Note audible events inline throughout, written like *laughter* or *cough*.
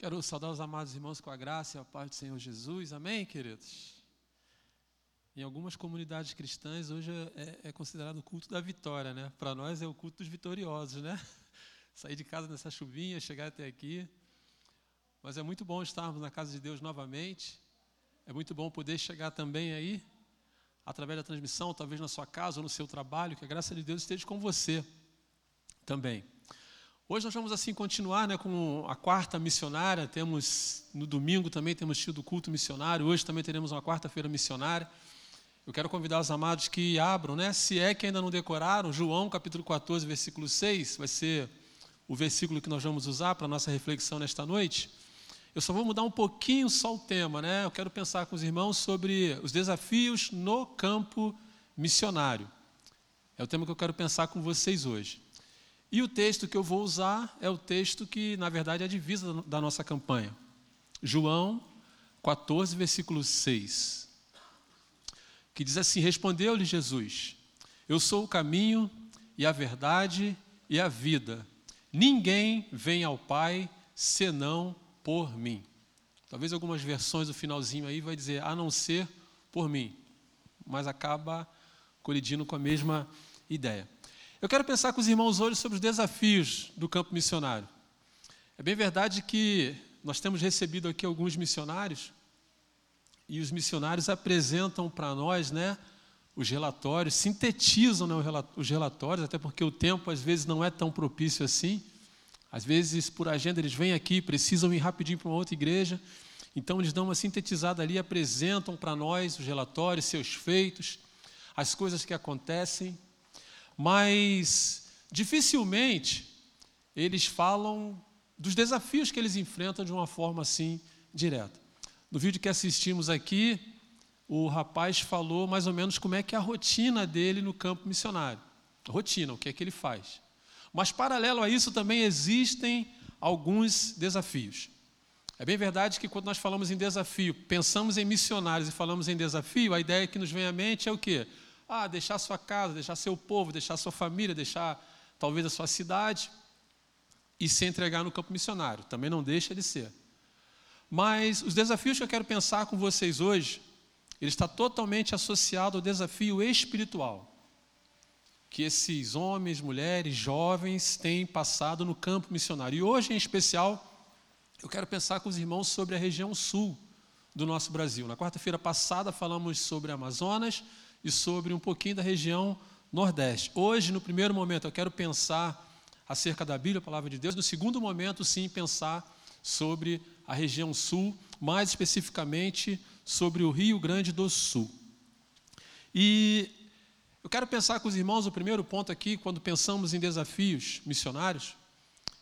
Quero saudar os amados irmãos com a graça e a paz do Senhor Jesus. Amém, queridos? Em algumas comunidades cristãs, hoje é, é considerado o culto da vitória, né? Para nós é o culto dos vitoriosos, né? *laughs* Sair de casa nessa chuvinha, chegar até aqui. Mas é muito bom estarmos na casa de Deus novamente. É muito bom poder chegar também aí, através da transmissão, talvez na sua casa ou no seu trabalho, que a graça de Deus esteja com você também. Hoje nós vamos assim continuar né, com a quarta missionária. Temos no domingo também temos tido culto missionário. Hoje também teremos uma quarta-feira missionária. Eu quero convidar os amados que abram, né? Se é que ainda não decoraram, João capítulo 14, versículo 6, vai ser o versículo que nós vamos usar para a nossa reflexão nesta noite. Eu só vou mudar um pouquinho só o tema, né? Eu quero pensar com os irmãos sobre os desafios no campo missionário. É o tema que eu quero pensar com vocês hoje. E o texto que eu vou usar é o texto que, na verdade, é a divisa da nossa campanha. João 14, versículo 6. Que diz assim: Respondeu-lhe Jesus: Eu sou o caminho e a verdade e a vida. Ninguém vem ao Pai senão por mim. Talvez algumas versões do finalzinho aí vai dizer a não ser por mim, mas acaba colidindo com a mesma ideia. Eu quero pensar com os irmãos hoje sobre os desafios do campo missionário. É bem verdade que nós temos recebido aqui alguns missionários e os missionários apresentam para nós, né, os relatórios, sintetizam né, os relatórios, até porque o tempo às vezes não é tão propício assim. Às vezes, por agenda, eles vêm aqui, precisam ir rapidinho para uma outra igreja, então eles dão uma sintetizada ali, apresentam para nós os relatórios, seus feitos, as coisas que acontecem mas dificilmente eles falam dos desafios que eles enfrentam de uma forma assim direta. No vídeo que assistimos aqui, o rapaz falou mais ou menos como é que é a rotina dele no campo missionário. Rotina, o que é que ele faz. Mas paralelo a isso também existem alguns desafios. É bem verdade que quando nós falamos em desafio, pensamos em missionários e falamos em desafio, a ideia que nos vem à mente é o quê? Ah, deixar sua casa, deixar seu povo, deixar sua família, deixar talvez a sua cidade e se entregar no campo missionário. Também não deixa de ser. Mas os desafios que eu quero pensar com vocês hoje, ele está totalmente associado ao desafio espiritual que esses homens, mulheres, jovens têm passado no campo missionário. E hoje, em especial, eu quero pensar com os irmãos sobre a região sul do nosso Brasil. Na quarta-feira passada falamos sobre Amazonas, e sobre um pouquinho da região Nordeste. Hoje, no primeiro momento, eu quero pensar acerca da Bíblia, a palavra de Deus. No segundo momento, sim, pensar sobre a região Sul, mais especificamente sobre o Rio Grande do Sul. E eu quero pensar com os irmãos o primeiro ponto aqui, quando pensamos em desafios missionários.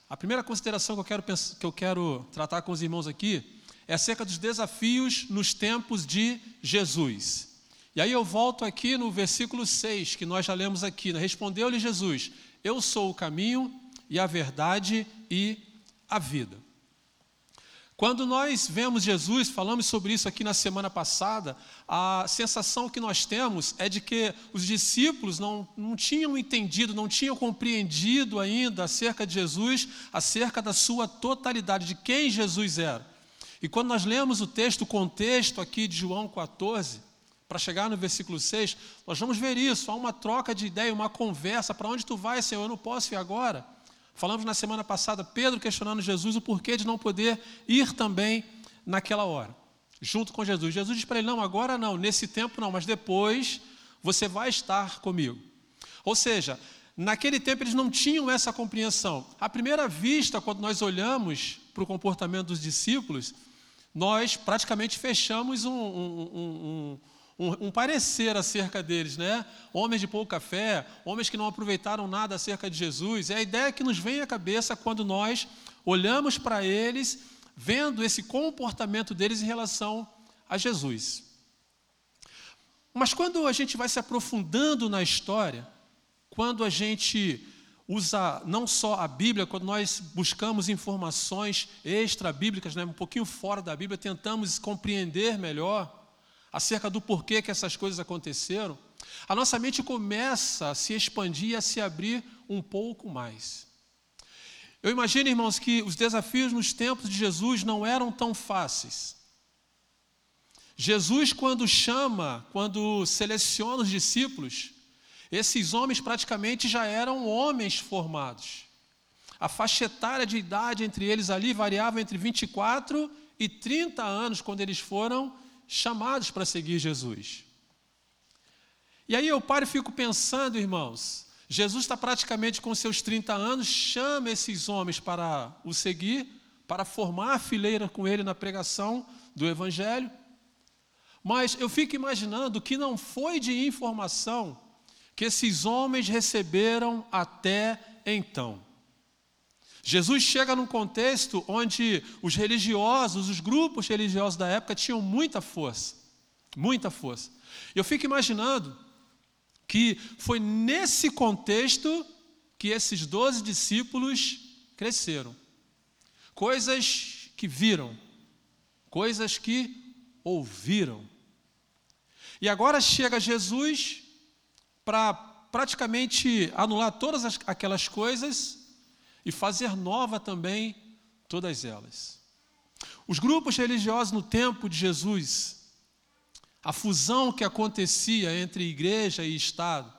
A primeira consideração que eu quero, que eu quero tratar com os irmãos aqui é acerca dos desafios nos tempos de Jesus. E aí eu volto aqui no versículo 6, que nós já lemos aqui. Né? Respondeu-lhe Jesus: Eu sou o caminho e a verdade e a vida. Quando nós vemos Jesus, falamos sobre isso aqui na semana passada, a sensação que nós temos é de que os discípulos não, não tinham entendido, não tinham compreendido ainda acerca de Jesus, acerca da sua totalidade, de quem Jesus era. E quando nós lemos o texto, o contexto aqui de João 14, para chegar no versículo 6, nós vamos ver isso. Há uma troca de ideia, uma conversa. Para onde tu vais, Senhor? Eu não posso ir agora. Falamos na semana passada, Pedro questionando Jesus o porquê de não poder ir também naquela hora, junto com Jesus. Jesus diz para ele: Não, agora não, nesse tempo não, mas depois você vai estar comigo. Ou seja, naquele tempo eles não tinham essa compreensão. À primeira vista, quando nós olhamos para o comportamento dos discípulos, nós praticamente fechamos um, um, um, um, um, parecer acerca deles, né? Homens de pouca fé, homens que não aproveitaram nada acerca de Jesus. É a ideia que nos vem à cabeça quando nós olhamos para eles, vendo esse comportamento deles em relação a Jesus. Mas quando a gente vai se aprofundando na história, quando a gente usa não só a Bíblia, quando nós buscamos informações extra-bíblicas, né, um pouquinho fora da Bíblia, tentamos compreender melhor, acerca do porquê que essas coisas aconteceram, a nossa mente começa a se expandir e a se abrir um pouco mais. Eu imagino, irmãos, que os desafios nos tempos de Jesus não eram tão fáceis. Jesus, quando chama, quando seleciona os discípulos, esses homens praticamente já eram homens formados. A faixa etária de idade entre eles ali variava entre 24 e 30 anos quando eles foram chamados para seguir Jesus. E aí eu paro e fico pensando, irmãos, Jesus está praticamente com seus 30 anos, chama esses homens para o seguir, para formar a fileira com ele na pregação do Evangelho. Mas eu fico imaginando que não foi de informação que esses homens receberam até então. Jesus chega num contexto onde os religiosos, os grupos religiosos da época tinham muita força, muita força. Eu fico imaginando que foi nesse contexto que esses doze discípulos cresceram. Coisas que viram, coisas que ouviram. E agora chega Jesus para praticamente anular todas as, aquelas coisas e fazer nova também todas elas. Os grupos religiosos no tempo de Jesus a fusão que acontecia entre igreja e Estado.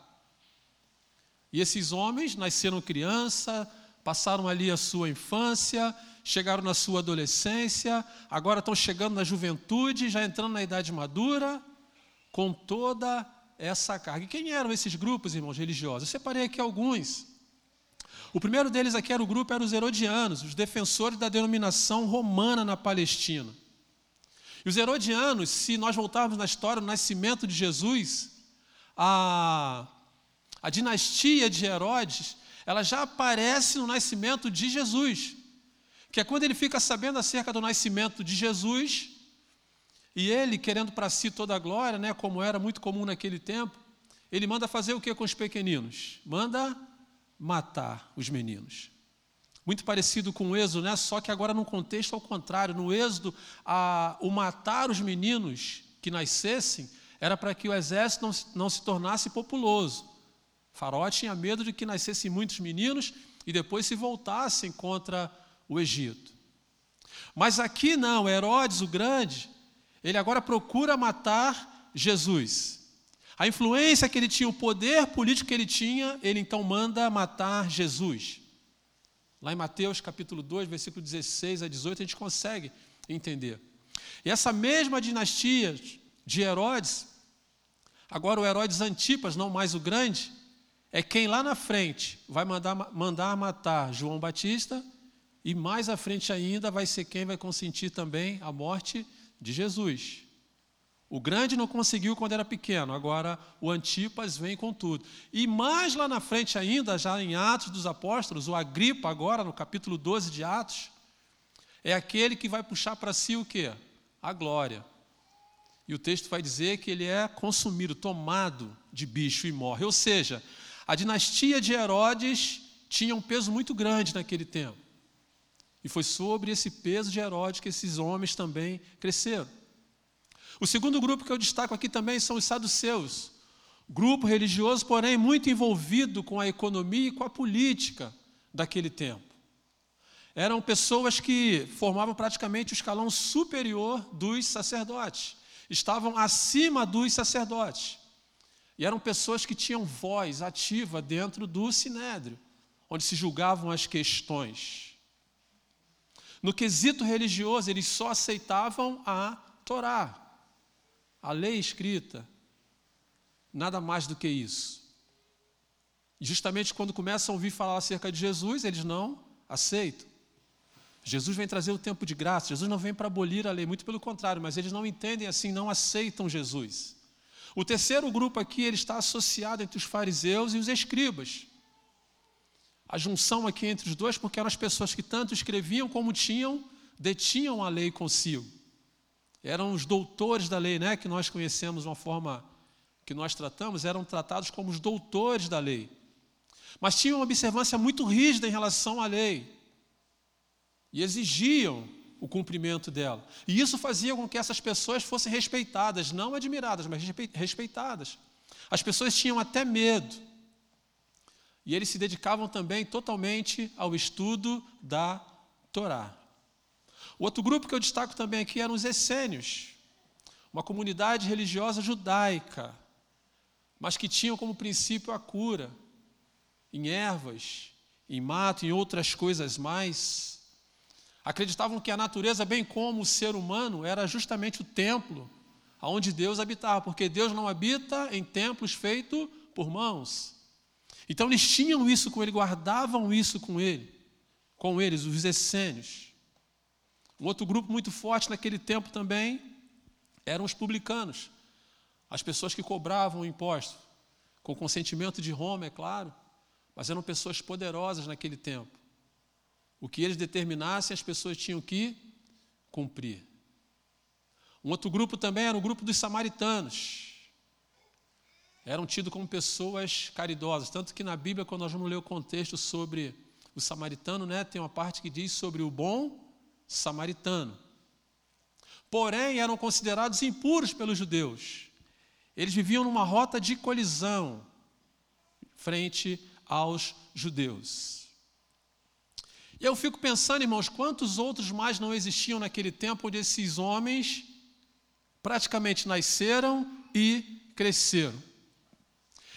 E esses homens nasceram criança, passaram ali a sua infância, chegaram na sua adolescência, agora estão chegando na juventude, já entrando na idade madura, com toda essa carga. E quem eram esses grupos, irmãos religiosos? Eu separei aqui alguns. O primeiro deles aqui era o grupo era os herodianos, os defensores da denominação romana na Palestina. E os herodianos, se nós voltarmos na história do nascimento de Jesus, a, a dinastia de Herodes, ela já aparece no nascimento de Jesus. Que é quando ele fica sabendo acerca do nascimento de Jesus, e ele, querendo para si toda a glória, né, como era muito comum naquele tempo, ele manda fazer o que com os pequeninos? Manda matar os meninos. Muito parecido com o Êxodo, né? só que agora num contexto ao contrário. No Êxodo, a, o matar os meninos que nascessem era para que o exército não, não se tornasse populoso. Faraó tinha medo de que nascessem muitos meninos e depois se voltassem contra o Egito. Mas aqui não, Herodes o Grande, ele agora procura matar Jesus. A influência que ele tinha, o poder político que ele tinha, ele então manda matar Jesus. Lá em Mateus capítulo 2, versículo 16 a 18, a gente consegue entender. E essa mesma dinastia de Herodes, agora o Herodes Antipas, não mais o grande, é quem lá na frente vai mandar, mandar matar João Batista, e mais à frente ainda vai ser quem vai consentir também a morte de Jesus. O grande não conseguiu quando era pequeno, agora o Antipas vem com tudo. E mais lá na frente ainda, já em Atos dos Apóstolos, o Agripa agora no capítulo 12 de Atos, é aquele que vai puxar para si o quê? A glória. E o texto vai dizer que ele é consumido, tomado de bicho e morre. Ou seja, a dinastia de Herodes tinha um peso muito grande naquele tempo. E foi sobre esse peso de Herodes que esses homens também cresceram. O segundo grupo que eu destaco aqui também são os saduceus. Grupo religioso, porém, muito envolvido com a economia e com a política daquele tempo. Eram pessoas que formavam praticamente o escalão superior dos sacerdotes, estavam acima dos sacerdotes. E eram pessoas que tinham voz ativa dentro do sinédrio, onde se julgavam as questões. No quesito religioso, eles só aceitavam a Torá, a lei escrita, nada mais do que isso. Justamente quando começam a ouvir falar acerca de Jesus, eles não aceitam. Jesus vem trazer o tempo de graça, Jesus não vem para abolir a lei, muito pelo contrário, mas eles não entendem assim, não aceitam Jesus. O terceiro grupo aqui, ele está associado entre os fariseus e os escribas. A junção aqui entre os dois, porque eram as pessoas que tanto escreviam como tinham, detinham a lei consigo. Eram os doutores da lei, né, que nós conhecemos uma forma que nós tratamos, eram tratados como os doutores da lei. Mas tinham uma observância muito rígida em relação à lei. E exigiam o cumprimento dela. E isso fazia com que essas pessoas fossem respeitadas, não admiradas, mas respeitadas. As pessoas tinham até medo. e eles se dedicavam também totalmente ao estudo da Torá. O outro grupo que eu destaco também aqui eram os essênios, uma comunidade religiosa judaica, mas que tinham como princípio a cura em ervas, em mato, em outras coisas mais. Acreditavam que a natureza, bem como o ser humano, era justamente o templo aonde Deus habitava, porque Deus não habita em templos feitos por mãos. Então eles tinham isso com ele, guardavam isso com ele, com eles, os essênios. Um outro grupo muito forte naquele tempo também eram os publicanos, as pessoas que cobravam o imposto, com consentimento de Roma, é claro, mas eram pessoas poderosas naquele tempo. O que eles determinassem, as pessoas tinham que cumprir. Um outro grupo também era o grupo dos samaritanos. Eram tidos como pessoas caridosas, tanto que na Bíblia, quando nós vamos ler o contexto sobre o samaritano, né, tem uma parte que diz sobre o bom samaritano. Porém, eram considerados impuros pelos judeus. Eles viviam numa rota de colisão frente aos judeus. E eu fico pensando, irmãos, quantos outros mais não existiam naquele tempo onde esses homens praticamente nasceram e cresceram.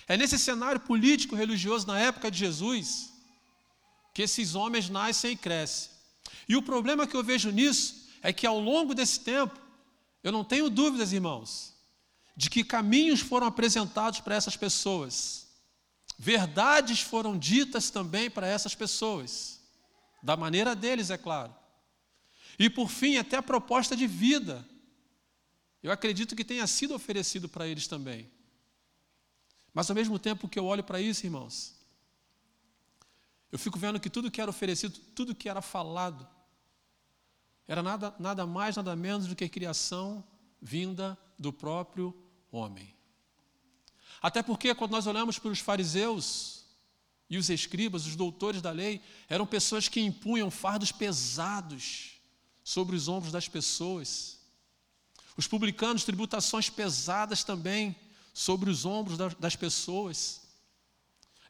É nesse cenário político religioso na época de Jesus que esses homens nascem e crescem. E o problema que eu vejo nisso é que ao longo desse tempo, eu não tenho dúvidas, irmãos, de que caminhos foram apresentados para essas pessoas, verdades foram ditas também para essas pessoas, da maneira deles, é claro. E por fim, até a proposta de vida eu acredito que tenha sido oferecido para eles também. Mas ao mesmo tempo que eu olho para isso, irmãos, eu fico vendo que tudo que era oferecido, tudo que era falado, era nada, nada mais, nada menos do que criação vinda do próprio homem. Até porque, quando nós olhamos para os fariseus e os escribas, os doutores da lei, eram pessoas que impunham fardos pesados sobre os ombros das pessoas. Os publicanos, tributações pesadas também sobre os ombros das pessoas.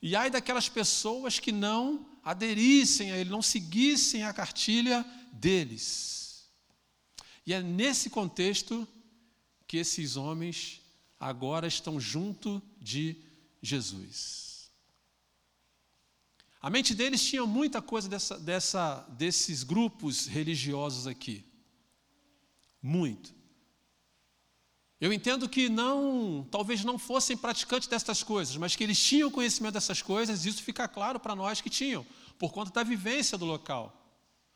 E ai daquelas pessoas que não aderissem a ele, não seguissem a cartilha deles. E é nesse contexto que esses homens agora estão junto de Jesus. A mente deles tinha muita coisa dessa, dessa, desses grupos religiosos aqui. Muito. Eu entendo que não, talvez não fossem praticantes dessas coisas, mas que eles tinham conhecimento dessas coisas, e isso fica claro para nós que tinham, por conta da vivência do local,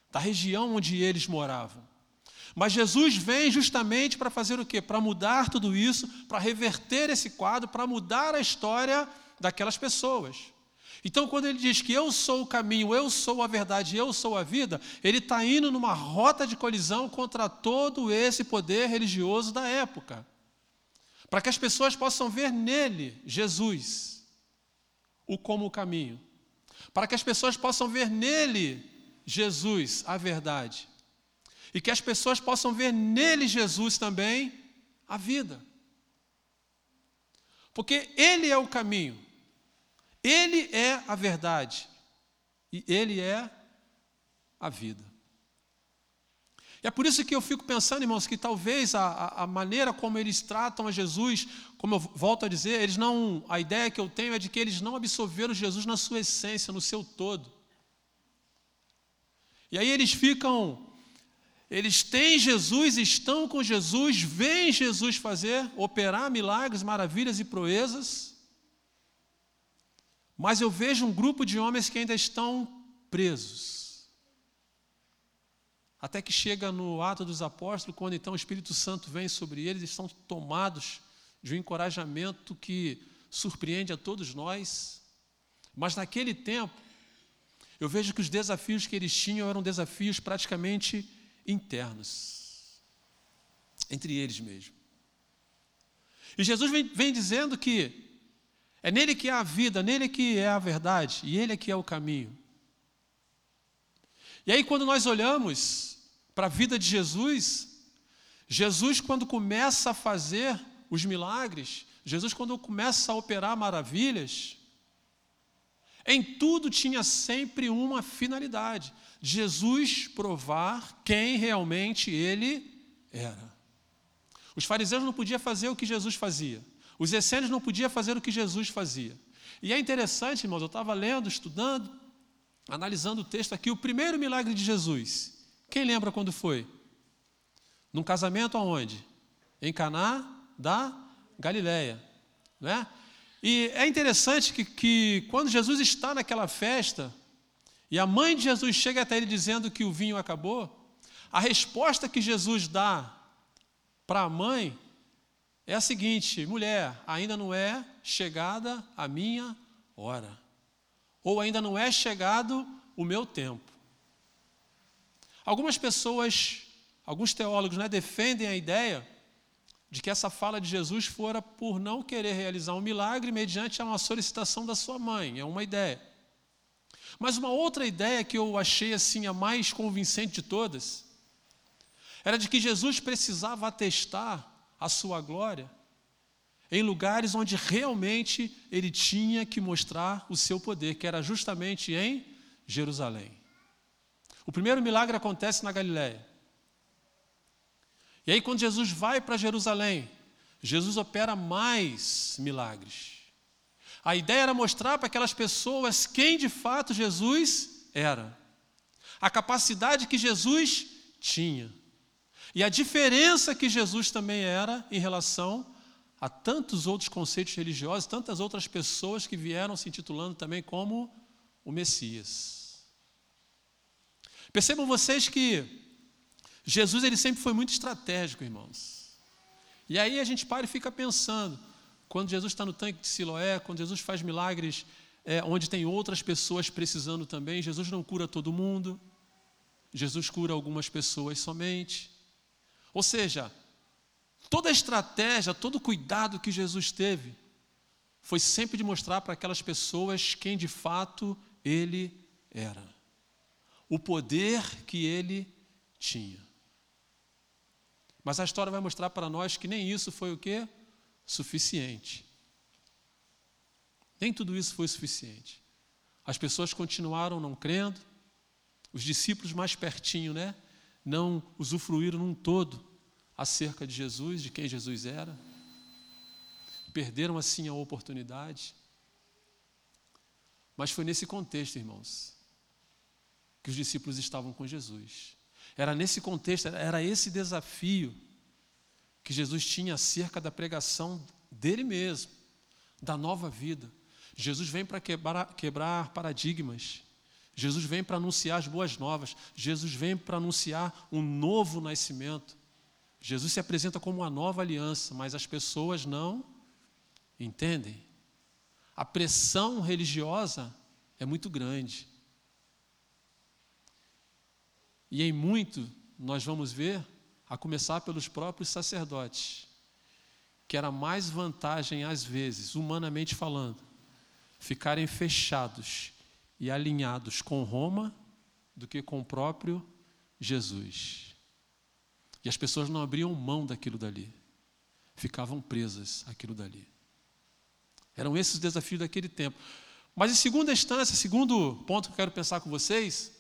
da região onde eles moravam. Mas Jesus vem justamente para fazer o quê? Para mudar tudo isso, para reverter esse quadro, para mudar a história daquelas pessoas. Então, quando ele diz que eu sou o caminho, eu sou a verdade, eu sou a vida, ele está indo numa rota de colisão contra todo esse poder religioso da época para que as pessoas possam ver nele, Jesus, o como o caminho, para que as pessoas possam ver nele, Jesus, a verdade, e que as pessoas possam ver nele, Jesus, também a vida. Porque ele é o caminho, ele é a verdade e ele é a vida. E é por isso que eu fico pensando, irmãos, que talvez a, a, maneira como eles tratam a Jesus, como eu volto a dizer, eles não, a ideia que eu tenho é de que eles não absorveram Jesus na sua essência, no seu todo. E aí eles ficam, eles têm Jesus, estão com Jesus, veem Jesus fazer, operar milagres, maravilhas e proezas, mas eu vejo um grupo de homens que ainda estão presos até que chega no ato dos apóstolos, quando então o Espírito Santo vem sobre eles, eles estão tomados de um encorajamento que surpreende a todos nós. Mas naquele tempo, eu vejo que os desafios que eles tinham eram desafios praticamente internos, entre eles mesmo. E Jesus vem, vem dizendo que é nele que há a vida, nele que é a verdade, e ele é que é o caminho. E aí, quando nós olhamos para a vida de Jesus, Jesus, quando começa a fazer os milagres, Jesus, quando começa a operar maravilhas, Em tudo tinha sempre uma finalidade: Jesus provar quem realmente ele era. Os fariseus não podiam fazer o que Jesus fazia. Os essênios não podiam fazer o que Jesus fazia. E é interessante, irmãos, eu estava lendo, estudando, analisando o texto aqui, o primeiro milagre de Jesus. Quem lembra quando foi? Num casamento aonde? Em Caná da Galileia, né? E é interessante que, que quando Jesus está naquela festa e a mãe de Jesus chega até ele dizendo que o vinho acabou, a resposta que Jesus dá para a mãe é a seguinte: mulher, ainda não é chegada a minha hora, ou ainda não é chegado o meu tempo. Algumas pessoas, alguns teólogos, né, defendem a ideia de que essa fala de Jesus fora por não querer realizar um milagre mediante uma solicitação da sua mãe. É uma ideia. Mas uma outra ideia que eu achei assim a mais convincente de todas era de que Jesus precisava atestar a sua glória em lugares onde realmente ele tinha que mostrar o seu poder, que era justamente em Jerusalém. O primeiro milagre acontece na Galiléia. E aí, quando Jesus vai para Jerusalém, Jesus opera mais milagres. A ideia era mostrar para aquelas pessoas quem de fato Jesus era, a capacidade que Jesus tinha. E a diferença que Jesus também era em relação a tantos outros conceitos religiosos, tantas outras pessoas que vieram se intitulando também como o Messias. Percebam vocês que Jesus ele sempre foi muito estratégico, irmãos. E aí a gente para e fica pensando, quando Jesus está no tanque de Siloé, quando Jesus faz milagres é, onde tem outras pessoas precisando também, Jesus não cura todo mundo, Jesus cura algumas pessoas somente. Ou seja, toda a estratégia, todo o cuidado que Jesus teve foi sempre de mostrar para aquelas pessoas quem de fato ele era. O poder que ele tinha. Mas a história vai mostrar para nós que nem isso foi o que? Suficiente. Nem tudo isso foi suficiente. As pessoas continuaram não crendo, os discípulos mais pertinho, né? não usufruíram num todo acerca de Jesus, de quem Jesus era. Perderam assim a oportunidade. Mas foi nesse contexto, irmãos, que os discípulos estavam com Jesus. Era nesse contexto, era esse desafio que Jesus tinha acerca da pregação dele mesmo, da nova vida. Jesus vem para quebrar, quebrar paradigmas, Jesus vem para anunciar as boas novas. Jesus vem para anunciar um novo nascimento. Jesus se apresenta como uma nova aliança, mas as pessoas não entendem. A pressão religiosa é muito grande. E em muito nós vamos ver, a começar pelos próprios sacerdotes, que era mais vantagem, às vezes, humanamente falando, ficarem fechados e alinhados com Roma do que com o próprio Jesus. E as pessoas não abriam mão daquilo dali, ficavam presas àquilo dali. Eram esses os desafios daquele tempo. Mas em segunda instância, segundo ponto que eu quero pensar com vocês,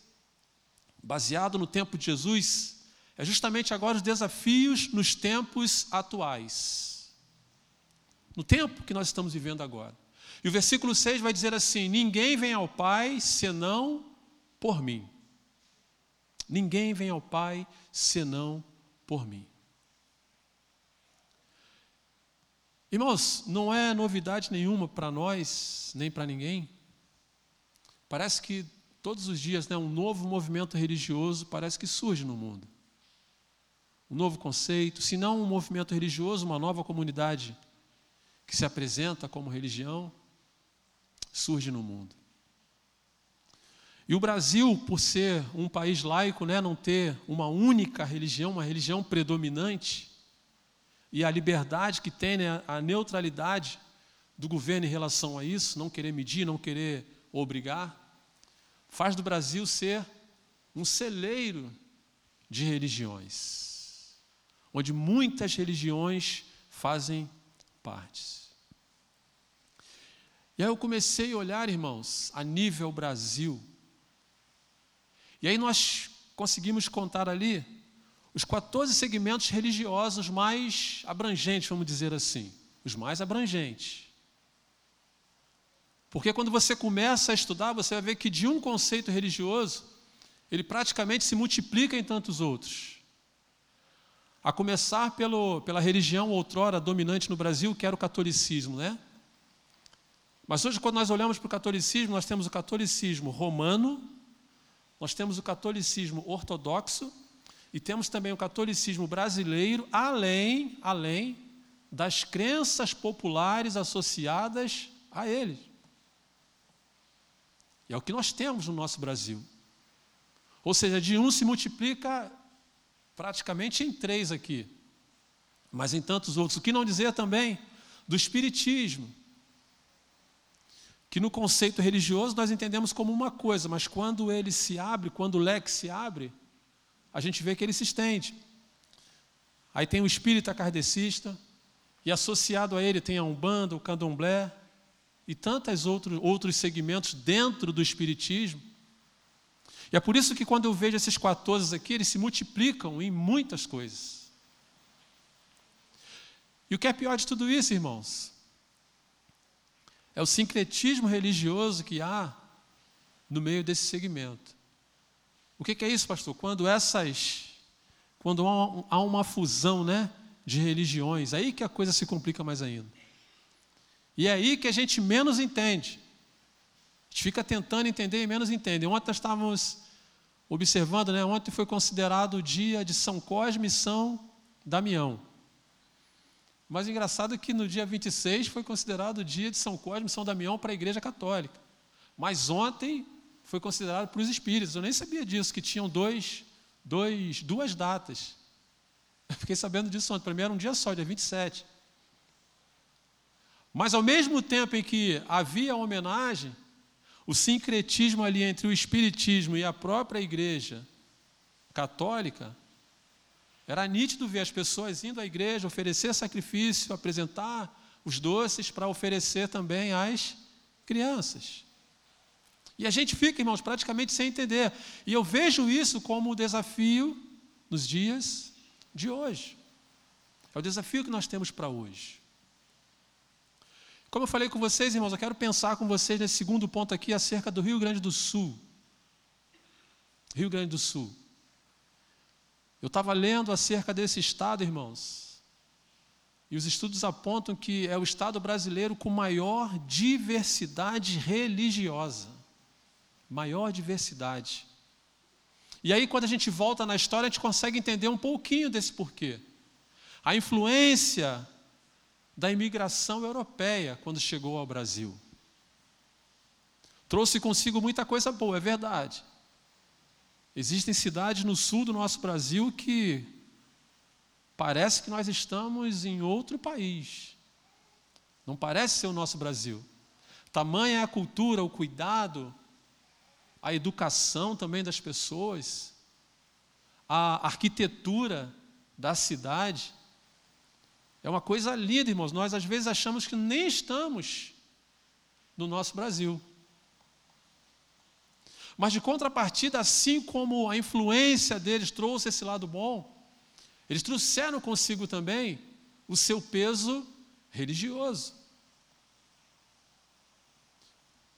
baseado no tempo de Jesus, é justamente agora os desafios nos tempos atuais. No tempo que nós estamos vivendo agora. E o versículo 6 vai dizer assim: Ninguém vem ao Pai senão por mim. Ninguém vem ao Pai senão por mim. Irmãos, não é novidade nenhuma para nós, nem para ninguém. Parece que todos os dias né, um novo movimento religioso parece que surge no mundo. Um novo conceito, se não um movimento religioso, uma nova comunidade que se apresenta como religião surge no mundo. E o Brasil, por ser um país laico, né, não ter uma única religião, uma religião predominante, e a liberdade que tem, né, a neutralidade do governo em relação a isso, não querer medir, não querer obrigar, faz do Brasil ser um celeiro de religiões, onde muitas religiões fazem parte. E aí eu comecei a olhar, irmãos, a nível Brasil. E aí nós conseguimos contar ali os 14 segmentos religiosos mais abrangentes, vamos dizer assim, os mais abrangentes. Porque quando você começa a estudar, você vai ver que de um conceito religioso, ele praticamente se multiplica em tantos outros. A começar pelo, pela religião outrora dominante no Brasil, que era o catolicismo, né? Mas hoje, quando nós olhamos para o catolicismo, nós temos o catolicismo romano, nós temos o catolicismo ortodoxo e temos também o catolicismo brasileiro, além, além das crenças populares associadas a ele. E é o que nós temos no nosso Brasil. Ou seja, de um se multiplica praticamente em três aqui, mas em tantos outros. O que não dizer também do Espiritismo, que no conceito religioso nós entendemos como uma coisa, mas quando ele se abre, quando o leque se abre, a gente vê que ele se estende. Aí tem o espírita kardecista, e associado a ele tem a Umbanda, o Candomblé e tantos outros, outros segmentos dentro do espiritismo. E é por isso que quando eu vejo esses 14 aqui, eles se multiplicam em muitas coisas. E o que é pior de tudo isso, irmãos? É o sincretismo religioso que há no meio desse segmento. O que é isso, pastor? Quando essas. Quando há uma fusão né, de religiões, aí que a coisa se complica mais ainda. E é aí que a gente menos entende. A gente fica tentando entender e menos entende. Ontem nós estávamos observando, né? Ontem foi considerado o dia de São Cosme e São Damião. Mas engraçado é que no dia 26 foi considerado o dia de São Cosme e São Damião para a Igreja Católica. Mas ontem foi considerado para os espíritos. Eu nem sabia disso, que tinham dois, dois, duas datas. Eu fiquei sabendo disso ontem. Para mim era um dia só, dia 27. Mas ao mesmo tempo em que havia homenagem, o sincretismo ali entre o espiritismo e a própria igreja católica era nítido ver as pessoas indo à igreja, oferecer sacrifício, apresentar os doces para oferecer também às crianças. E a gente fica, irmãos, praticamente sem entender. E eu vejo isso como o desafio nos dias de hoje. É o desafio que nós temos para hoje. Como eu falei com vocês, irmãos, eu quero pensar com vocês nesse segundo ponto aqui acerca do Rio Grande do Sul. Rio Grande do Sul. Eu estava lendo acerca desse estado, irmãos, e os estudos apontam que é o estado brasileiro com maior diversidade religiosa. Maior diversidade. E aí, quando a gente volta na história, a gente consegue entender um pouquinho desse porquê. A influência da imigração europeia quando chegou ao Brasil. Trouxe consigo muita coisa boa, é verdade. Existem cidades no sul do nosso Brasil que parece que nós estamos em outro país. Não parece ser o nosso Brasil. Tamanha é a cultura, o cuidado, a educação também das pessoas, a arquitetura da cidade. É uma coisa linda, irmãos. Nós às vezes achamos que nem estamos no nosso Brasil. Mas de contrapartida, assim como a influência deles trouxe esse lado bom, eles trouxeram consigo também o seu peso religioso.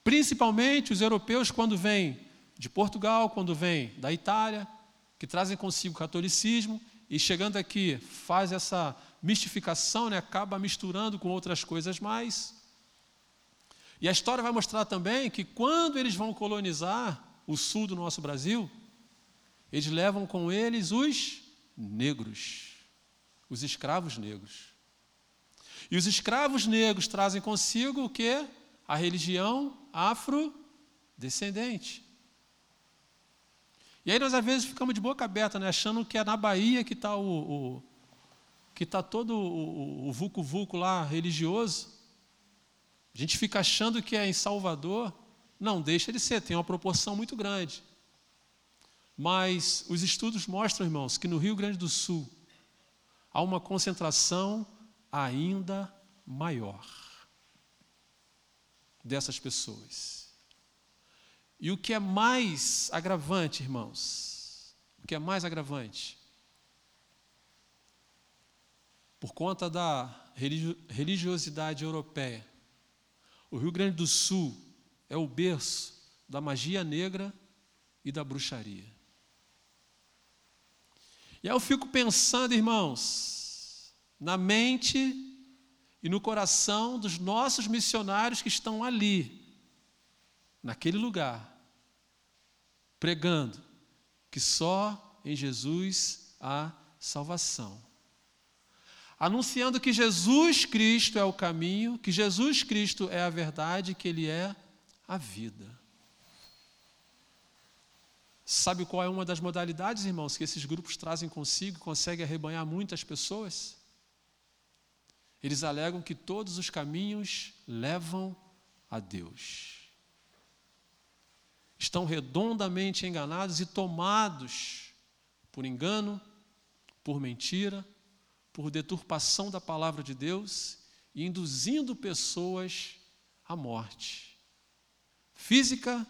Principalmente os europeus, quando vêm de Portugal, quando vêm da Itália, que trazem consigo o catolicismo, e chegando aqui faz essa mistificação, né, acaba misturando com outras coisas mais. E a história vai mostrar também que quando eles vão colonizar, o sul do nosso Brasil, eles levam com eles os negros, os escravos negros. E os escravos negros trazem consigo o que? A religião afrodescendente. E aí nós às vezes ficamos de boca aberta, né, achando que é na Bahia que está o, o, que está todo o vulco-vulco lá religioso. A gente fica achando que é em Salvador. Não, deixa de ser, tem uma proporção muito grande. Mas os estudos mostram, irmãos, que no Rio Grande do Sul há uma concentração ainda maior dessas pessoas. E o que é mais agravante, irmãos, o que é mais agravante, por conta da religiosidade europeia, o Rio Grande do Sul é o berço da magia negra e da bruxaria. E aí eu fico pensando, irmãos, na mente e no coração dos nossos missionários que estão ali, naquele lugar, pregando que só em Jesus há salvação. Anunciando que Jesus Cristo é o caminho, que Jesus Cristo é a verdade, que Ele é a vida. Sabe qual é uma das modalidades, irmãos, que esses grupos trazem consigo, conseguem arrebanhar muitas pessoas? Eles alegam que todos os caminhos levam a Deus. Estão redondamente enganados e tomados por engano, por mentira, por deturpação da palavra de Deus e induzindo pessoas à morte física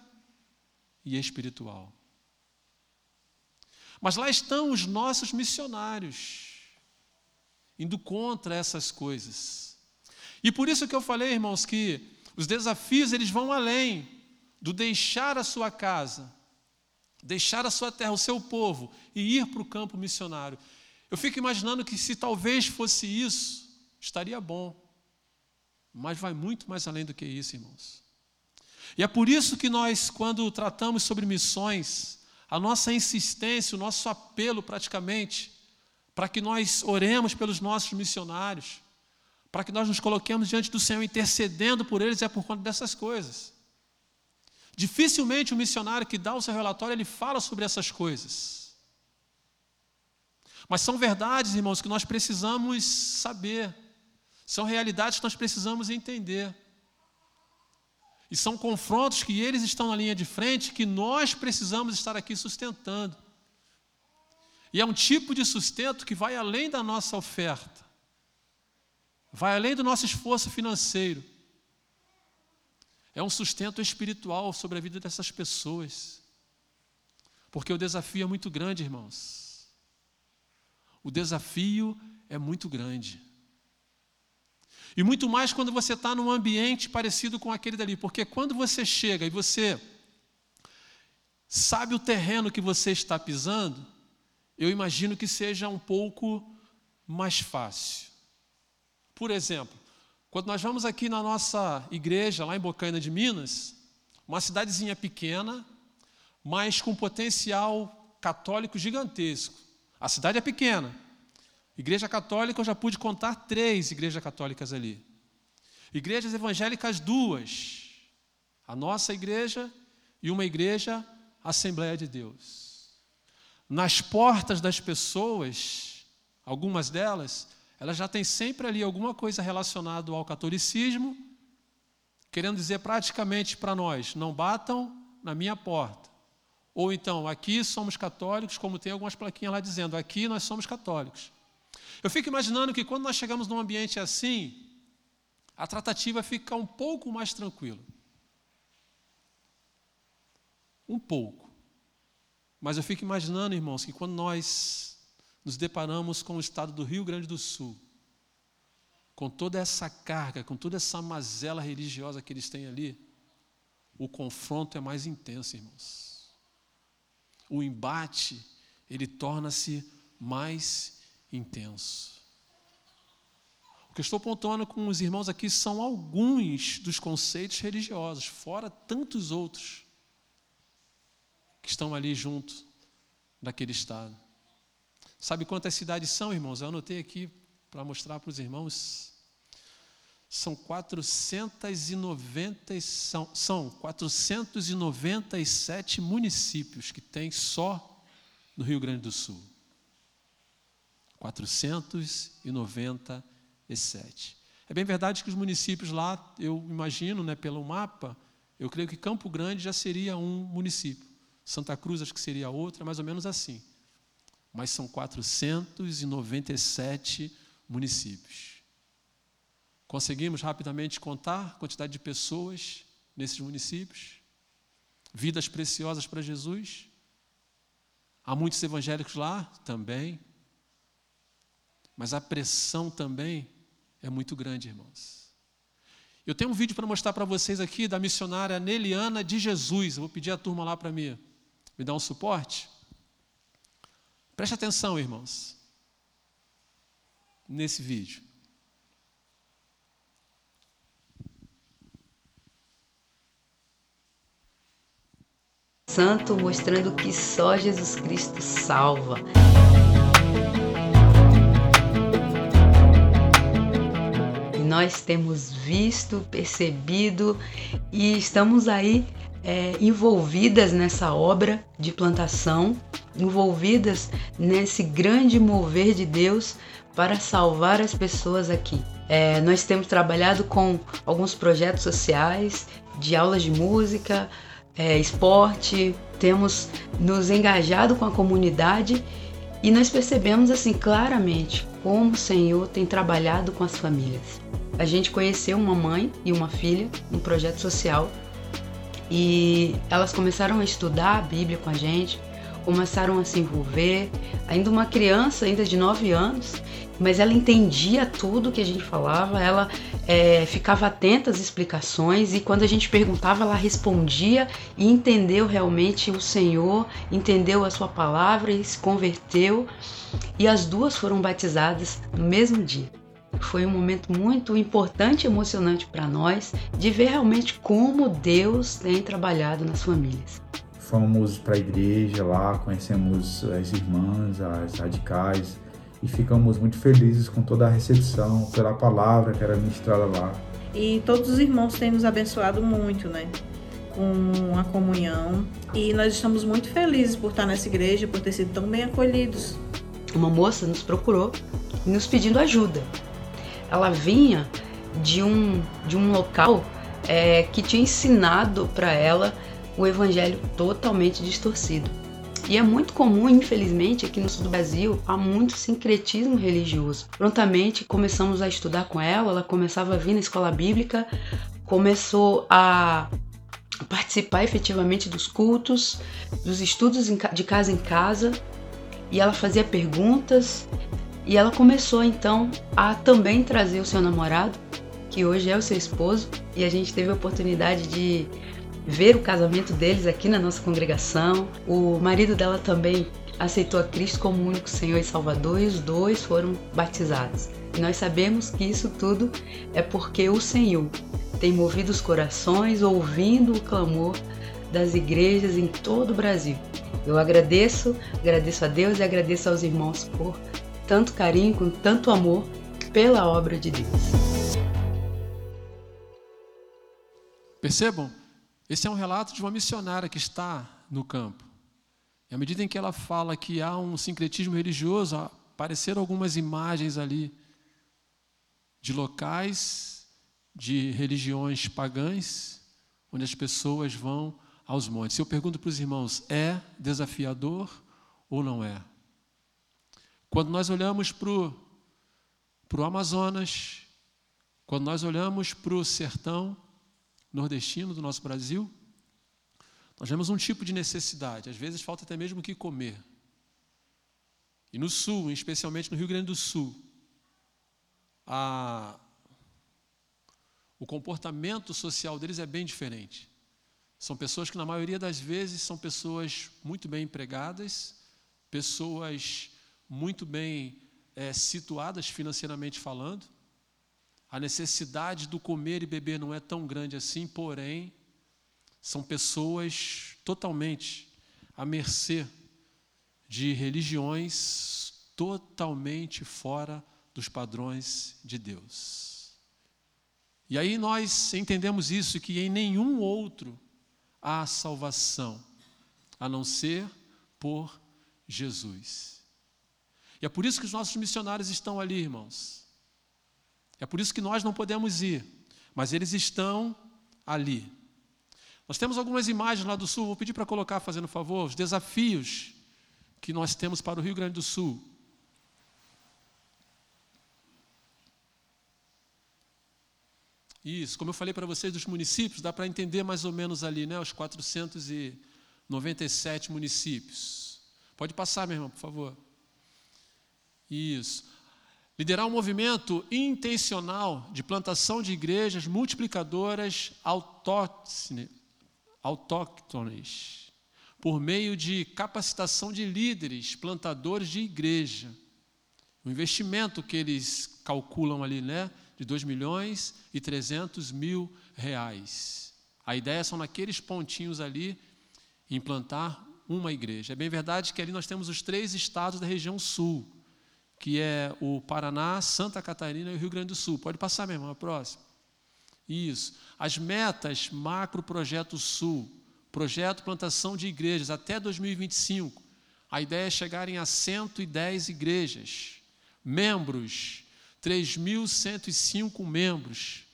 e espiritual. Mas lá estão os nossos missionários, indo contra essas coisas. E por isso que eu falei, irmãos, que os desafios eles vão além do deixar a sua casa, deixar a sua terra, o seu povo e ir para o campo missionário. Eu fico imaginando que se talvez fosse isso, estaria bom. Mas vai muito mais além do que isso, irmãos. E é por isso que nós, quando tratamos sobre missões, a nossa insistência, o nosso apelo praticamente, para que nós oremos pelos nossos missionários, para que nós nos coloquemos diante do Senhor intercedendo por eles, é por conta dessas coisas. Dificilmente o missionário que dá o seu relatório, ele fala sobre essas coisas. Mas são verdades, irmãos, que nós precisamos saber. São realidades que nós precisamos entender. E são confrontos que eles estão na linha de frente que nós precisamos estar aqui sustentando. E é um tipo de sustento que vai além da nossa oferta, vai além do nosso esforço financeiro. É um sustento espiritual sobre a vida dessas pessoas. Porque o desafio é muito grande, irmãos. O desafio é muito grande. E muito mais quando você está num ambiente parecido com aquele dali, porque quando você chega e você sabe o terreno que você está pisando, eu imagino que seja um pouco mais fácil. Por exemplo, quando nós vamos aqui na nossa igreja, lá em Bocaina de Minas, uma cidadezinha pequena, mas com potencial católico gigantesco. A cidade é pequena, Igreja católica, eu já pude contar três igrejas católicas ali. Igrejas evangélicas, duas. A nossa igreja e uma igreja Assembleia de Deus. Nas portas das pessoas, algumas delas, elas já têm sempre ali alguma coisa relacionada ao catolicismo, querendo dizer praticamente para nós: não batam na minha porta. Ou então, aqui somos católicos, como tem algumas plaquinhas lá dizendo, aqui nós somos católicos. Eu fico imaginando que quando nós chegamos num ambiente assim, a tratativa fica um pouco mais tranquila. Um pouco. Mas eu fico imaginando, irmãos, que quando nós nos deparamos com o estado do Rio Grande do Sul, com toda essa carga, com toda essa mazela religiosa que eles têm ali, o confronto é mais intenso, irmãos. O embate, ele torna-se mais intenso. O que eu estou pontuando com os irmãos aqui são alguns dos conceitos religiosos, fora tantos outros que estão ali junto daquele estado. Sabe quantas cidades são, irmãos? Eu anotei aqui para mostrar para os irmãos. São 490, são, são 497 municípios que tem só no Rio Grande do Sul. 497. É bem verdade que os municípios lá, eu imagino, né, pelo mapa, eu creio que Campo Grande já seria um município. Santa Cruz acho que seria outra, mais ou menos assim. Mas são 497 municípios. Conseguimos rapidamente contar a quantidade de pessoas nesses municípios, vidas preciosas para Jesus. Há muitos evangélicos lá também, mas a pressão também é muito grande, irmãos. Eu tenho um vídeo para mostrar para vocês aqui da missionária Neliana de Jesus. Eu vou pedir a turma lá para mim me dar um suporte. Preste atenção, irmãos, nesse vídeo. Santo mostrando que só Jesus Cristo salva. nós temos visto, percebido e estamos aí é, envolvidas nessa obra de plantação, envolvidas nesse grande mover de Deus para salvar as pessoas aqui. É, nós temos trabalhado com alguns projetos sociais, de aulas de música, é, esporte, temos nos engajado com a comunidade e nós percebemos assim claramente como o Senhor tem trabalhado com as famílias. A gente conheceu uma mãe e uma filha no projeto social e elas começaram a estudar a Bíblia com a gente, começaram a se envolver. Ainda uma criança, ainda de 9 anos, mas ela entendia tudo que a gente falava, ela é, ficava atenta às explicações e quando a gente perguntava, ela respondia e entendeu realmente o Senhor, entendeu a sua palavra e se converteu. E as duas foram batizadas no mesmo dia. Foi um momento muito importante e emocionante para nós de ver realmente como Deus tem trabalhado nas famílias. Fomos para a igreja lá, conhecemos as irmãs, as radicais, e ficamos muito felizes com toda a recepção, pela palavra que era ministrada lá. E todos os irmãos têm nos abençoado muito, né? Com a comunhão. E nós estamos muito felizes por estar nessa igreja, por ter sido tão bem acolhidos. Uma moça nos procurou nos pedindo ajuda. Ela vinha de um, de um local é, que tinha ensinado para ela o evangelho totalmente distorcido. E é muito comum, infelizmente, aqui no sul do Brasil, há muito sincretismo religioso. Prontamente começamos a estudar com ela, ela começava a vir na escola bíblica, começou a participar efetivamente dos cultos, dos estudos de casa em casa, e ela fazia perguntas, e ela começou então a também trazer o seu namorado, que hoje é o seu esposo, e a gente teve a oportunidade de ver o casamento deles aqui na nossa congregação. O marido dela também aceitou a Cristo como único Senhor e Salvador e os dois foram batizados. E nós sabemos que isso tudo é porque o Senhor tem movido os corações ouvindo o clamor das igrejas em todo o Brasil. Eu agradeço, agradeço a Deus e agradeço aos irmãos por tanto carinho, com tanto amor pela obra de Deus. Percebam? Esse é um relato de uma missionária que está no campo. E à medida em que ela fala que há um sincretismo religioso, apareceram algumas imagens ali de locais, de religiões pagãs, onde as pessoas vão aos montes. Eu pergunto para os irmãos: é desafiador ou não é? Quando nós olhamos para o Amazonas, quando nós olhamos para o sertão, nordestino do nosso Brasil, nós vemos um tipo de necessidade, às vezes falta até mesmo o que comer. E no sul, especialmente no Rio Grande do Sul, a, o comportamento social deles é bem diferente. São pessoas que, na maioria das vezes, são pessoas muito bem empregadas, pessoas muito bem é, situadas financeiramente falando, a necessidade do comer e beber não é tão grande assim, porém, são pessoas totalmente à mercê de religiões totalmente fora dos padrões de Deus. E aí nós entendemos isso, que em nenhum outro há salvação, a não ser por Jesus. E é por isso que os nossos missionários estão ali, irmãos é por isso que nós não podemos ir, mas eles estão ali. Nós temos algumas imagens lá do sul, vou pedir para colocar, fazendo favor, os desafios que nós temos para o Rio Grande do Sul. Isso, como eu falei para vocês dos municípios, dá para entender mais ou menos ali, né, os 497 municípios. Pode passar, meu irmão, por favor. Isso. Liderar um movimento intencional de plantação de igrejas multiplicadoras autóctones, por meio de capacitação de líderes, plantadores de igreja. O investimento que eles calculam ali, né, de 2 milhões e 300 mil reais. A ideia são naqueles pontinhos ali implantar uma igreja. É bem verdade que ali nós temos os três estados da região sul que é o Paraná, Santa Catarina e o Rio Grande do Sul. Pode passar, meu irmão, a próxima. Isso. As metas Macro Projeto Sul, projeto plantação de igrejas até 2025. A ideia é chegarem a 110 igrejas. Membros, 3.105 membros.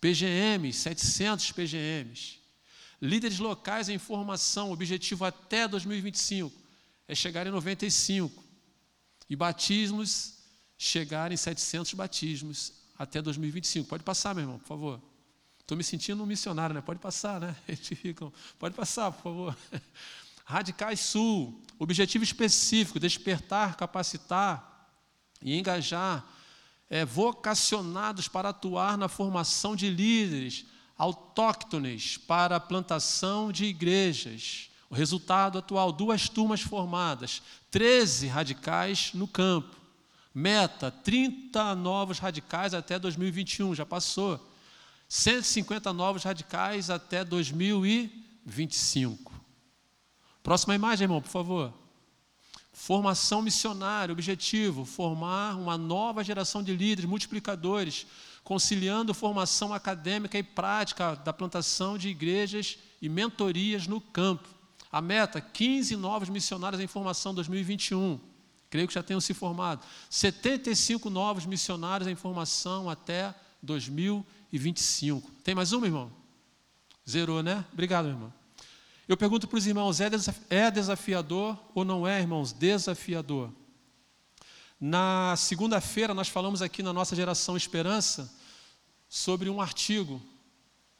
PGM, 700 PGMs. Líderes locais em formação, objetivo até 2025 é chegar em 95 e batismos chegarem 700 batismos até 2025. Pode passar, meu irmão, por favor. Estou me sentindo um missionário, né? Pode passar, né? *laughs* Eles ficam. Pode passar, por favor. *laughs* Radicais Sul, objetivo específico: despertar, capacitar e engajar é, vocacionados para atuar na formação de líderes autóctones para a plantação de igrejas. O resultado atual: duas turmas formadas, 13 radicais no campo. Meta: 30 novos radicais até 2021, já passou. 150 novos radicais até 2025. Próxima imagem, irmão, por favor. Formação missionária, objetivo: formar uma nova geração de líderes multiplicadores, conciliando formação acadêmica e prática da plantação de igrejas e mentorias no campo. A meta: 15 novos missionários em formação 2021. Creio que já tenham se formado. 75 novos missionários em formação até 2025. Tem mais uma, irmão? Zerou, né? Obrigado, irmão. Eu pergunto para os irmãos: é desafiador ou não é, irmãos? Desafiador. Na segunda-feira, nós falamos aqui na nossa geração Esperança sobre um artigo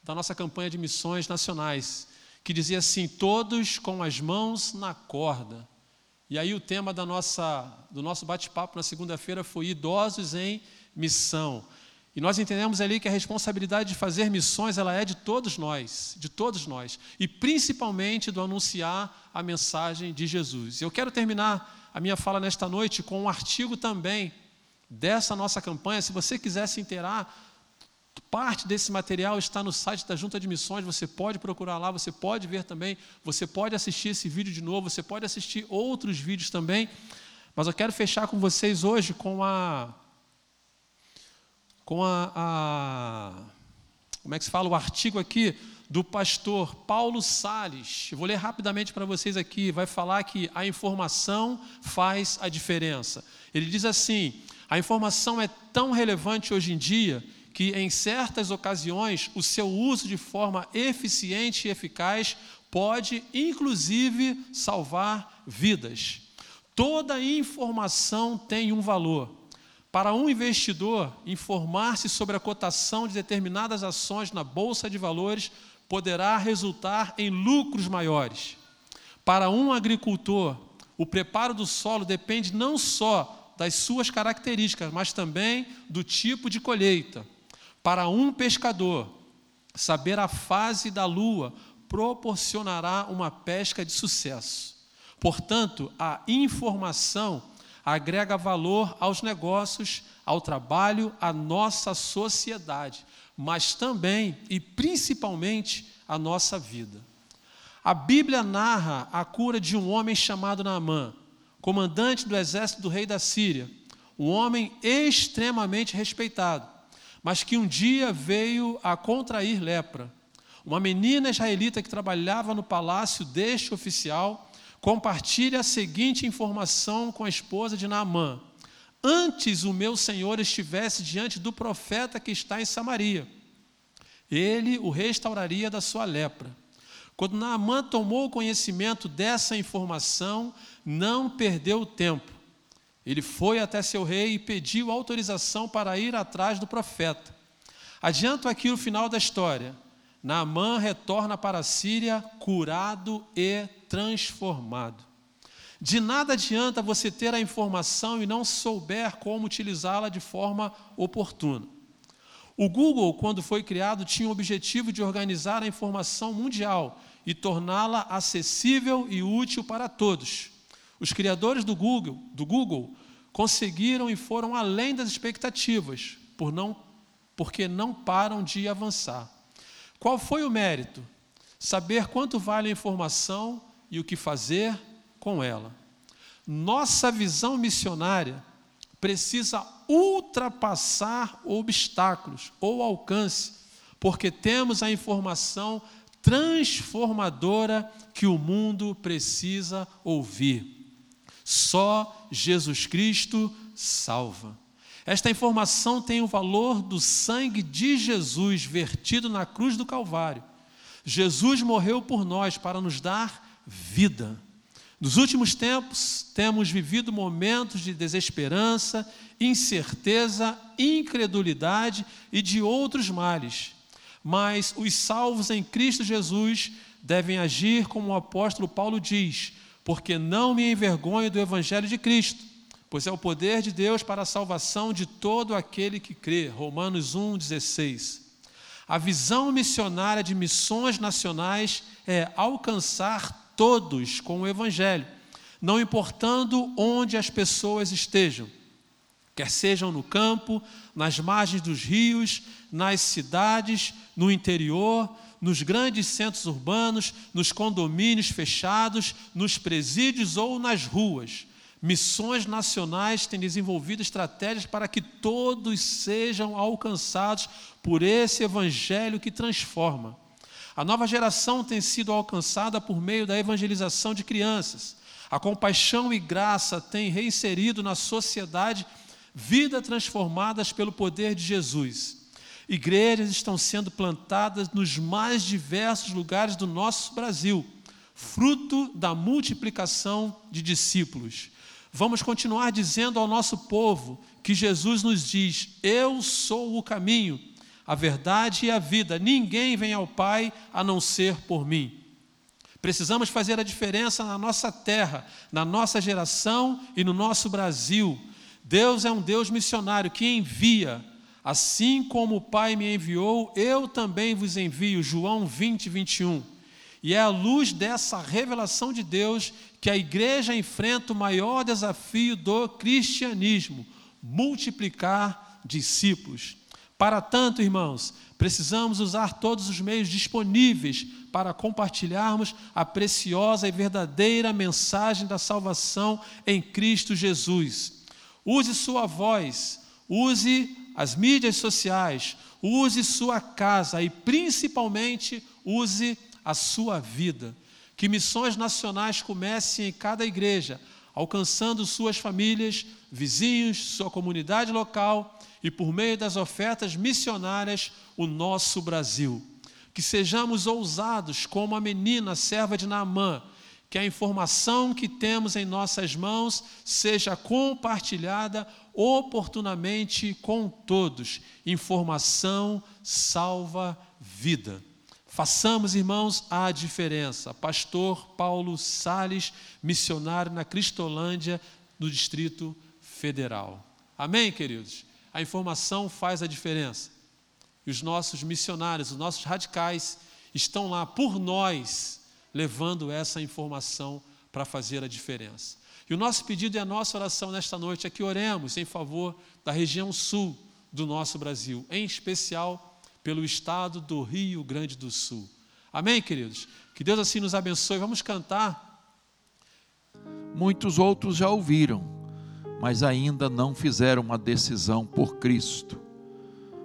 da nossa campanha de missões nacionais que dizia assim: todos com as mãos na corda. E aí o tema da nossa, do nosso bate-papo na segunda-feira foi idosos em missão. E nós entendemos ali que a responsabilidade de fazer missões ela é de todos nós, de todos nós, e principalmente do anunciar a mensagem de Jesus. Eu quero terminar a minha fala nesta noite com um artigo também dessa nossa campanha. Se você quiser se inteirar Parte desse material está no site da Junta de Missões, você pode procurar lá, você pode ver também, você pode assistir esse vídeo de novo, você pode assistir outros vídeos também. Mas eu quero fechar com vocês hoje com a. com a, a como é que se fala? O artigo aqui do pastor Paulo Sales. Eu vou ler rapidamente para vocês aqui. Vai falar que a informação faz a diferença. Ele diz assim: a informação é tão relevante hoje em dia que, em certas ocasiões, o seu uso de forma eficiente e eficaz pode, inclusive, salvar vidas. Toda informação tem um valor. Para um investidor, informar-se sobre a cotação de determinadas ações na bolsa de valores poderá resultar em lucros maiores. Para um agricultor, o preparo do solo depende não só das suas características, mas também do tipo de colheita. Para um pescador, saber a fase da lua proporcionará uma pesca de sucesso. Portanto, a informação agrega valor aos negócios, ao trabalho, à nossa sociedade, mas também e principalmente à nossa vida. A Bíblia narra a cura de um homem chamado Naamã, comandante do exército do rei da Síria, um homem extremamente respeitado mas que um dia veio a contrair lepra. Uma menina israelita que trabalhava no palácio deste oficial compartilha a seguinte informação com a esposa de Naamã: Antes o meu senhor estivesse diante do profeta que está em Samaria, ele o restauraria da sua lepra. Quando Naamã tomou conhecimento dessa informação, não perdeu tempo ele foi até seu rei e pediu autorização para ir atrás do profeta. Adianto aqui o final da história. Naamã retorna para a Síria curado e transformado. De nada adianta você ter a informação e não souber como utilizá-la de forma oportuna. O Google, quando foi criado, tinha o objetivo de organizar a informação mundial e torná-la acessível e útil para todos. Os criadores do Google, do Google conseguiram e foram além das expectativas, por não, porque não param de avançar. Qual foi o mérito? Saber quanto vale a informação e o que fazer com ela. Nossa visão missionária precisa ultrapassar obstáculos ou alcance, porque temos a informação transformadora que o mundo precisa ouvir. Só Jesus Cristo salva. Esta informação tem o valor do sangue de Jesus vertido na cruz do Calvário. Jesus morreu por nós para nos dar vida. Nos últimos tempos, temos vivido momentos de desesperança, incerteza, incredulidade e de outros males. Mas os salvos em Cristo Jesus devem agir como o apóstolo Paulo diz: porque não me envergonho do evangelho de Cristo, pois é o poder de Deus para a salvação de todo aquele que crê. Romanos 1:16. A visão missionária de missões nacionais é alcançar todos com o evangelho, não importando onde as pessoas estejam, quer sejam no campo, nas margens dos rios, nas cidades, no interior, nos grandes centros urbanos, nos condomínios fechados, nos presídios ou nas ruas. Missões nacionais têm desenvolvido estratégias para que todos sejam alcançados por esse evangelho que transforma. A nova geração tem sido alcançada por meio da evangelização de crianças. A compaixão e graça têm reinserido na sociedade vidas transformadas pelo poder de Jesus. Igrejas estão sendo plantadas nos mais diversos lugares do nosso Brasil, fruto da multiplicação de discípulos. Vamos continuar dizendo ao nosso povo que Jesus nos diz: Eu sou o caminho, a verdade e a vida. Ninguém vem ao Pai a não ser por mim. Precisamos fazer a diferença na nossa terra, na nossa geração e no nosso Brasil. Deus é um Deus missionário que envia Assim como o Pai me enviou, eu também vos envio. João 20, 21. E é à luz dessa revelação de Deus que a igreja enfrenta o maior desafio do cristianismo: multiplicar discípulos. Para tanto, irmãos, precisamos usar todos os meios disponíveis para compartilharmos a preciosa e verdadeira mensagem da salvação em Cristo Jesus. Use sua voz, use as mídias sociais, use sua casa e principalmente use a sua vida. Que missões nacionais comecem em cada igreja, alcançando suas famílias, vizinhos, sua comunidade local e por meio das ofertas missionárias o nosso Brasil. Que sejamos ousados como a menina serva de Naamã, que a informação que temos em nossas mãos seja compartilhada oportunamente com todos. Informação salva vida. Façamos, irmãos, a diferença. Pastor Paulo Sales, missionário na Cristolândia, no Distrito Federal. Amém, queridos? A informação faz a diferença. E os nossos missionários, os nossos radicais, estão lá por nós, levando essa informação para fazer a diferença. E o nosso pedido e a nossa oração nesta noite é que oremos em favor da região sul do nosso Brasil, em especial pelo estado do Rio Grande do Sul. Amém, queridos? Que Deus assim nos abençoe. Vamos cantar. Muitos outros já ouviram, mas ainda não fizeram uma decisão por Cristo.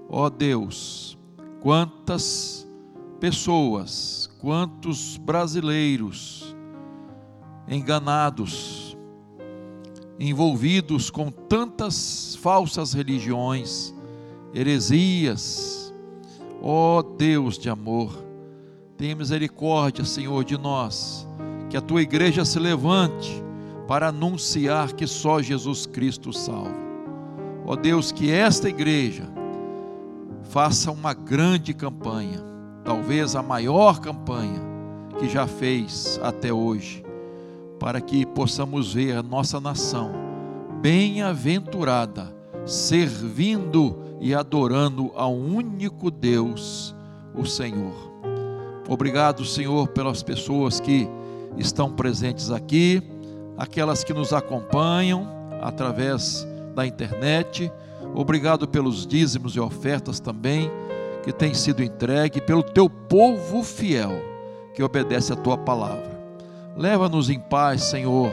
Ó oh Deus, quantas pessoas, quantos brasileiros enganados, envolvidos com tantas falsas religiões, heresias. Ó oh, Deus de amor, tenha misericórdia, Senhor, de nós, que a tua igreja se levante para anunciar que só Jesus Cristo salva. Ó oh, Deus, que esta igreja faça uma grande campanha, talvez a maior campanha que já fez até hoje, para que possamos ver a nossa nação bem-aventurada, servindo e adorando ao único Deus, o Senhor. Obrigado, Senhor, pelas pessoas que estão presentes aqui, aquelas que nos acompanham através da internet. Obrigado pelos dízimos e ofertas também que têm sido entregue pelo teu povo fiel que obedece a tua palavra. Leva-nos em paz, Senhor,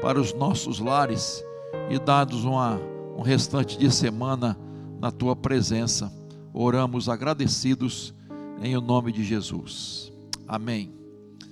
para os nossos lares e dá-nos um restante de semana na tua presença. Oramos agradecidos em o nome de Jesus. Amém.